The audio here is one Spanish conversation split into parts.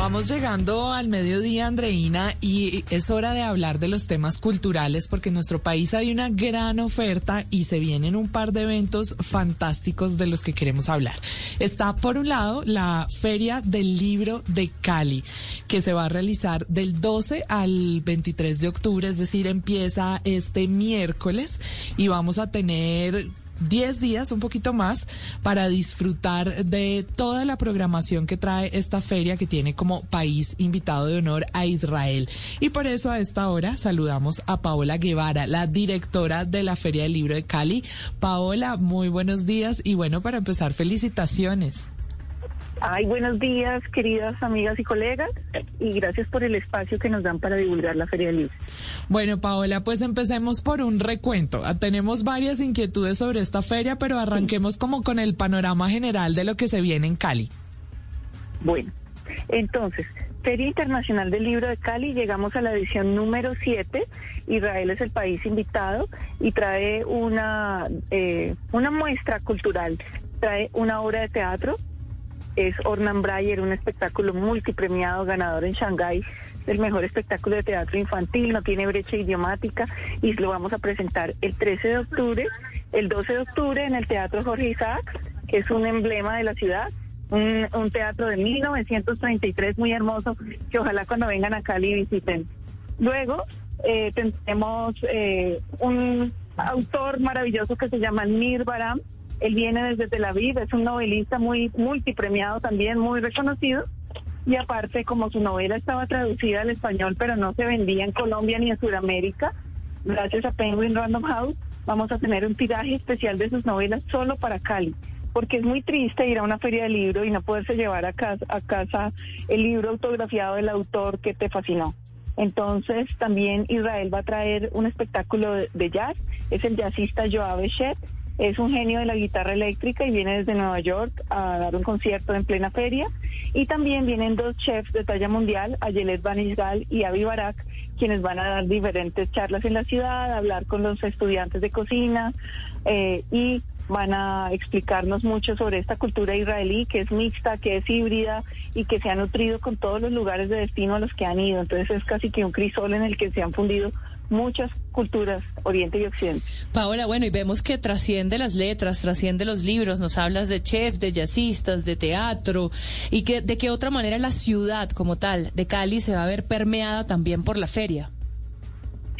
Vamos llegando al mediodía, Andreina, y es hora de hablar de los temas culturales porque en nuestro país hay una gran oferta y se vienen un par de eventos fantásticos de los que queremos hablar. Está por un lado la Feria del Libro de Cali, que se va a realizar del 12 al 23 de octubre, es decir, empieza este miércoles y vamos a tener 10 días, un poquito más, para disfrutar de toda la programación que trae esta feria que tiene como país invitado de honor a Israel. Y por eso a esta hora saludamos a Paola Guevara, la directora de la Feria del Libro de Cali. Paola, muy buenos días y bueno, para empezar, felicitaciones. Ay, buenos días, queridas amigas y colegas, y gracias por el espacio que nos dan para divulgar la Feria del Libro. Bueno, Paola, pues empecemos por un recuento. Ah, tenemos varias inquietudes sobre esta feria, pero arranquemos como con el panorama general de lo que se viene en Cali. Bueno, entonces, Feria Internacional del Libro de Cali, llegamos a la edición número 7. Israel es el país invitado y trae una, eh, una muestra cultural, trae una obra de teatro es Ornan Breyer, un espectáculo multipremiado, ganador en Shanghái del mejor espectáculo de teatro infantil, no tiene brecha idiomática y lo vamos a presentar el 13 de octubre, el 12 de octubre en el Teatro Jorge Isaac, que es un emblema de la ciudad, un, teatro de 1933 muy hermoso, que ojalá cuando vengan a Cali visiten. Luego eh, tenemos eh, un autor maravilloso que se llama Nir Baram, él viene desde Tel Aviv, es un novelista muy multipremiado también, muy reconocido. Y aparte, como su novela estaba traducida al español, pero no se vendía en Colombia ni en Sudamérica, gracias a Penguin Random House, vamos a tener un tiraje especial de sus novelas solo para Cali. Porque es muy triste ir a una feria de libro y no poderse llevar a casa, el libro autografiado del autor que te fascinó. Entonces también Israel va a traer un espectáculo de jazz, es el jazzista Joab Shet, es un genio de la guitarra eléctrica y viene desde Nueva York a dar un concierto en plena feria. Y también vienen dos chefs de talla mundial, Ayelet Banisgal y Avi Barak, quienes van a dar diferentes charlas en la ciudad, hablar con los estudiantes de cocina eh, y van a explicarnos mucho sobre esta cultura israelí que es mixta, que es híbrida y que se ha nutrido con todos los lugares de destino a los que han ido. Entonces es casi que un crisol en el que se han fundido muchas culturas, Oriente y Occidente. Paola, bueno, y vemos que trasciende las letras, trasciende los libros, nos hablas de chefs, de jazzistas, de teatro, y que de qué otra manera la ciudad como tal de Cali se va a ver permeada también por la feria.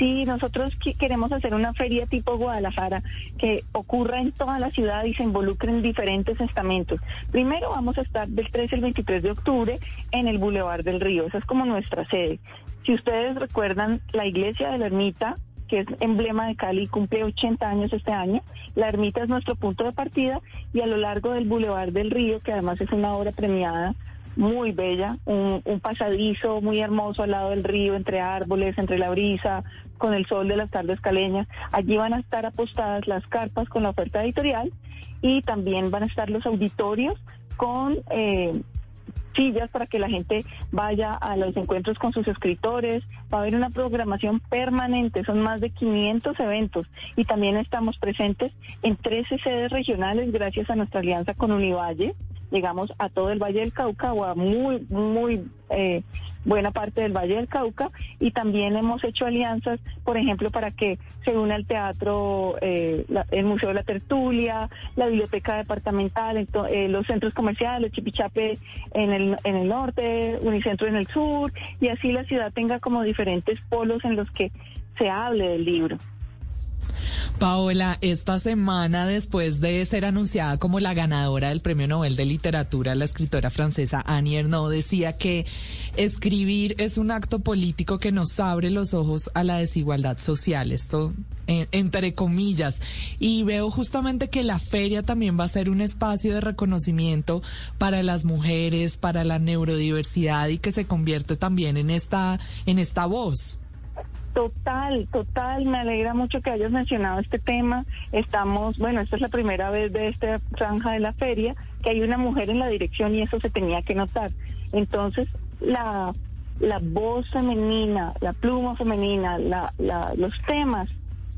Sí, nosotros queremos hacer una feria tipo Guadalajara que ocurra en toda la ciudad y se involucre en diferentes estamentos. Primero vamos a estar del 13 al 23 de octubre en el Boulevard del Río, esa es como nuestra sede. Si ustedes recuerdan, la iglesia de la ermita, que es emblema de Cali, cumple 80 años este año. La ermita es nuestro punto de partida y a lo largo del Boulevard del Río, que además es una obra premiada, muy bella, un, pasadizo muy hermoso al lado del río, entre árboles, entre la brisa, con el sol de las tardes caleñas. Allí van a estar apostadas las carpas con la oferta editorial y también van a estar los auditorios con eh, sillas para que la gente vaya a los encuentros con sus escritores. Va a haber una programación permanente, son más de 500 eventos y también estamos presentes en 13 sedes regionales gracias a nuestra alianza con Univalle llegamos a todo el Valle del Cauca o a muy, muy eh, buena parte del Valle del Cauca y también hemos hecho alianzas, por ejemplo, para que se una el teatro, eh, el Museo de la Tertulia, la Biblioteca Departamental, eh, los centros comerciales, Chipichape en el, en el norte, Unicentro en el sur, y así la ciudad tenga como diferentes polos en los que se hable del libro. Paola, esta semana, después de ser anunciada como la ganadora del Premio Nobel de Literatura, la escritora francesa Annie Ernaux decía que escribir es un acto político que nos abre los ojos a la desigualdad social. Esto entre comillas. Y veo justamente que la feria también va a ser un espacio de reconocimiento para las mujeres, para la neurodiversidad y que se convierte también en esta, en esta voz. Total, total, me alegra mucho que hayas mencionado este tema. Estamos, bueno, esta es la primera vez de esta franja de la feria que hay una mujer en la dirección y eso se tenía que notar. Entonces, la, la voz femenina, la pluma femenina, la, la, los temas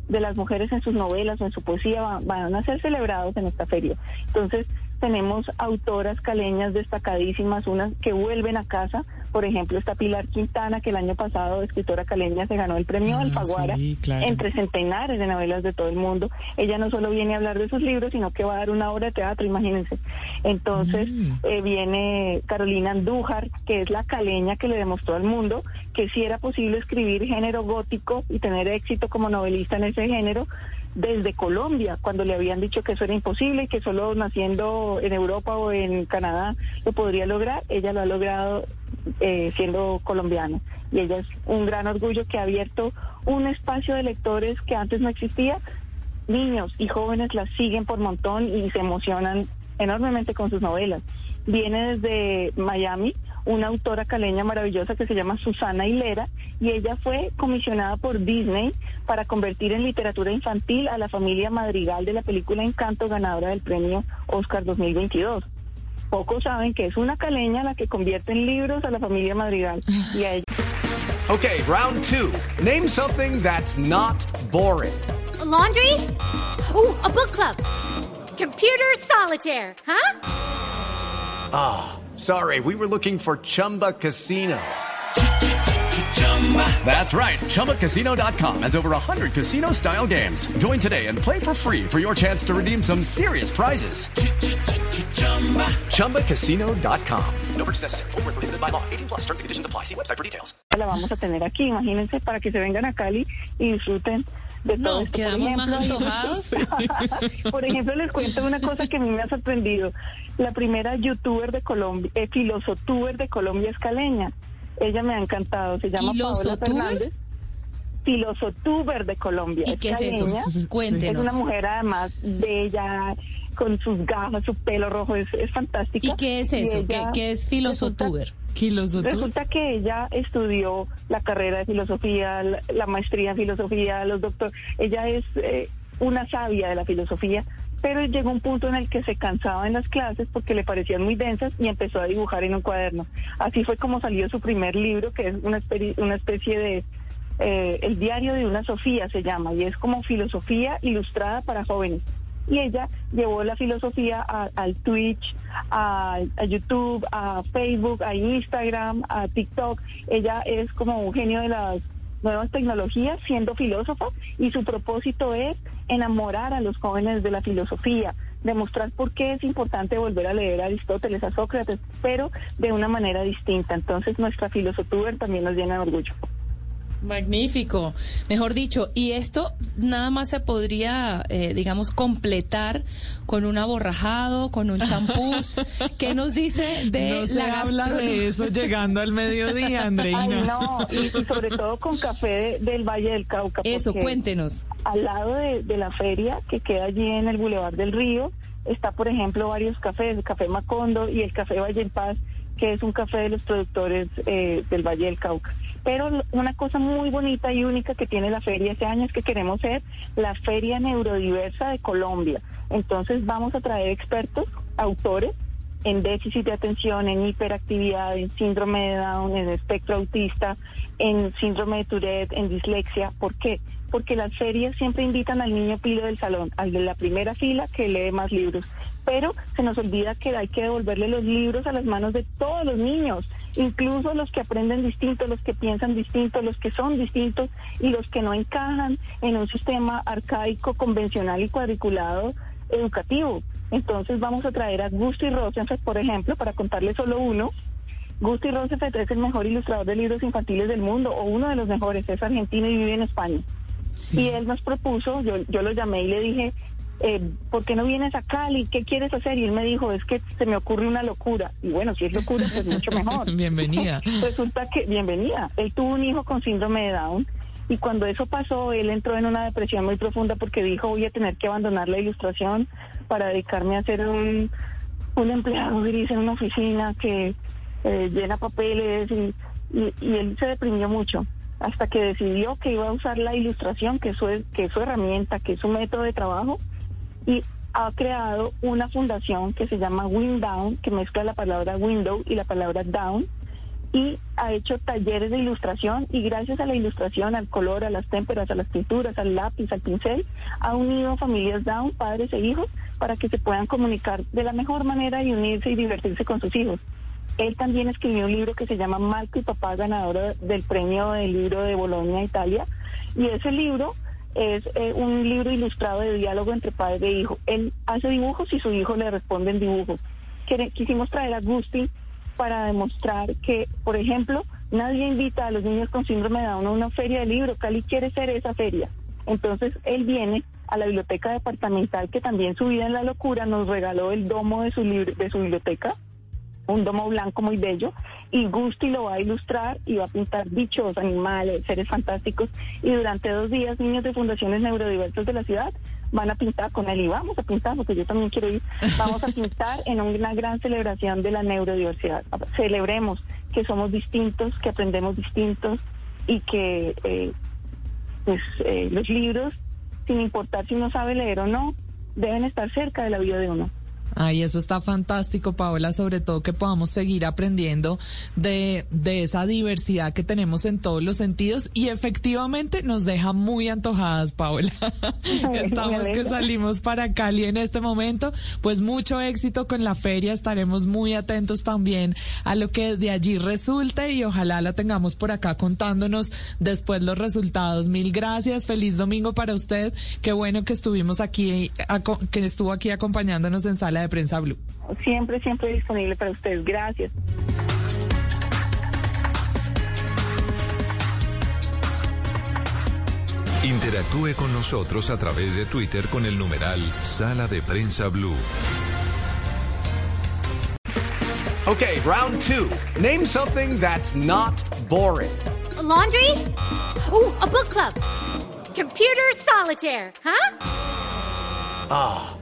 de las mujeres en sus novelas o en su poesía van, van a ser celebrados en esta feria. Entonces, tenemos autoras caleñas destacadísimas, unas que vuelven a casa por ejemplo, está Pilar Quintana, que el año pasado, escritora caleña, se ganó el premio ah, Alfaguara entre centenares de novelas de todo el mundo. Ella no solo viene a hablar de sus libros, sino que va a dar una obra de teatro, imagínense. Entonces, mm. eh, viene Carolina Andújar, que es la caleña que le demostró al mundo que sí era posible escribir género gótico y tener éxito como novelista en ese género desde Colombia, cuando le habían dicho que eso era imposible y que solo naciendo en Europa o en Canadá lo podría lograr. Ella lo ha logrado eh, siendo colombiana. Y ella es un gran orgullo que ha abierto un espacio de lectores que antes no existía. Niños y jóvenes la siguen por montón y se emocionan enormemente con sus novelas. Viene desde Miami una autora caleña maravillosa que se llama Susana Hilera y ella fue comisionada por Disney para convertir en literatura infantil a la familia Madrigal de la película Encanto ganadora del premio Oscar 2022 pocos saben que es una caleña la que convierte en libros a la familia Madrigal y a ella. Okay, round two. Name something that's not boring. A laundry? Ooh, a book club. Computer solitaire, huh? Ah, oh, sorry. We were looking for Chumba Casino. That's right. ChumbaCasino.com has over 100 casino style games. Join today and play for free for your chance to redeem some serious prizes. ChumbaCasino.com. No purchase necessary. Full prohibited by law. 18 plus terms and conditions apply. See website for details. La vamos a tener aquí. Imagínense para que se vengan a Cali y disfruten de no, todo quedamos ejemplo, más antojados. Por ejemplo, les cuento una cosa que a mí me ha sorprendido. La primera youtuber de Colombia, eh, filosotuber de Colombia es caleña. Ella me ha encantado. Se llama Paola Fernández filosotuber de Colombia. ¿Y qué es eso? Cuéntenos. Es una mujer además bella, con sus gafas, su pelo rojo, es, es fantástica. ¿Y qué es eso? ¿Qué, es filosotuber? Resulta, resulta que ella estudió la carrera de filosofía, la, maestría en filosofía, los doctores. Ella es eh, una sabia de la filosofía, pero llegó un punto en el que se cansaba en las clases porque le parecían muy densas y empezó a dibujar en un cuaderno. Así fue como salió su primer libro, que es una, una especie de eh, el diario de una Sofía se llama, y es como filosofía ilustrada para jóvenes. Y ella llevó la filosofía al Twitch, a, YouTube, a Facebook, a Instagram, a TikTok. Ella es como un genio de las nuevas tecnologías siendo filósofa y su propósito es enamorar a los jóvenes de la filosofía, demostrar por qué es importante volver a leer a Aristóteles, a Sócrates, pero de una manera distinta. Entonces nuestra filosofía también nos llena de orgullo. Magnífico, mejor dicho, y esto nada más se podría, eh, digamos, completar con un aborrajado, con un champús. ¿Qué nos dice de no se habla de eso llegando al mediodía, Andreina? Ay, no, y, sobre todo con café del Valle del Cauca. Eso, cuéntenos. Al lado de, de la feria que queda allí en el Boulevard del Río, está, por ejemplo, varios cafés, el Café Macondo y el Café Valle en Paz, que es un café de los productores eh, del Valle del Cauca. Pero una cosa muy bonita y única que tiene la feria este año es que queremos ser la feria neurodiversa de Colombia. Entonces vamos a traer expertos, autores, en déficit de atención, en hiperactividad, en síndrome de Down, en espectro autista, en síndrome de Tourette, en dislexia. ¿Por qué? Porque las ferias siempre invitan al niño pilo del salón, al de la primera fila que lee más libros. Pero se nos olvida que hay que devolverle los libros a las manos de todos los niños, incluso los que aprenden distinto, los que piensan distinto, los que son distintos y los que no encajan en un sistema arcaico, convencional y cuadriculado educativo. Entonces vamos a traer a Gusti Rosenfeld, por ejemplo, para contarle solo uno. Gusti Rosenfeld es el mejor ilustrador de libros infantiles del mundo, o uno de los mejores, es argentino y vive en España. Y él nos propuso, yo, yo lo llamé y le dije, eh, ¿por qué no vienes a Cali? ¿Qué quieres hacer? Y él me dijo, es que se me ocurre una locura. Y bueno, si es locura, pues mucho mejor. Bienvenida. Resulta que, bienvenida, él tuvo un hijo con síndrome de Down. Y cuando eso pasó, él entró en una depresión muy profunda porque dijo, voy a tener que abandonar la ilustración para dedicarme a ser un, un empleado gris en una oficina que eh, llena papeles y, y, y él se deprimió mucho hasta que decidió que iba a usar la ilustración, que es su, herramienta, que es su método de trabajo, y ha creado una fundación que se llama Windown, que mezcla la palabra window y la palabra down, y ha hecho talleres de ilustración y gracias a la ilustración, al color, a las témperas, a las pinturas, al lápiz, al pincel, ha unido familias down, padres e hijos, para que se puedan comunicar de la mejor manera y unirse y divertirse con sus hijos. Él también escribió un libro que se llama Marco y Papá, ganador del premio del libro de Bolonia, Italia. Y ese libro es eh, un libro ilustrado de diálogo entre padre e hijo. Él hace dibujos y su hijo le responde en dibujo. Quisimos traer a Gusti para demostrar que, por ejemplo, nadie invita a los niños con síndrome de Down a una feria de libro. Cali quiere ser esa feria. Entonces él viene a la biblioteca departamental que también su vida en la locura nos regaló el domo de su libro, de su biblioteca un domo blanco muy bello, y Gusti lo va a ilustrar y va a pintar bichos, animales, seres fantásticos, y durante dos días niños de fundaciones neurodiversas de la ciudad van a pintar con él, y vamos a pintar, porque yo también quiero ir, vamos a pintar en una gran celebración de la neurodiversidad. Celebremos que somos distintos, que aprendemos distintos, y que eh, pues, eh, los libros, sin importar si uno sabe leer o no, deben estar cerca de la vida de uno. Ay, eso está fantástico, Paola, sobre todo que podamos seguir aprendiendo de, de esa diversidad que tenemos en todos los sentidos y efectivamente nos deja muy antojadas, Paola. Estamos que salimos para Cali en este momento, pues mucho éxito con la feria, estaremos muy atentos también a lo que de allí resulte y ojalá la tengamos por acá contándonos después los resultados. Mil gracias, feliz domingo para usted, qué bueno que estuvimos aquí, que estuvo aquí acompañándonos en sala de Prensa Blue. Siempre, siempre disponible para ustedes. Gracias. Interactúe con nosotros a través de Twitter con el numeral Sala de Prensa Blue. Okay, round two. Name something that's not boring. A laundry? Ooh, a book club. Computer solitaire, huh? Ah.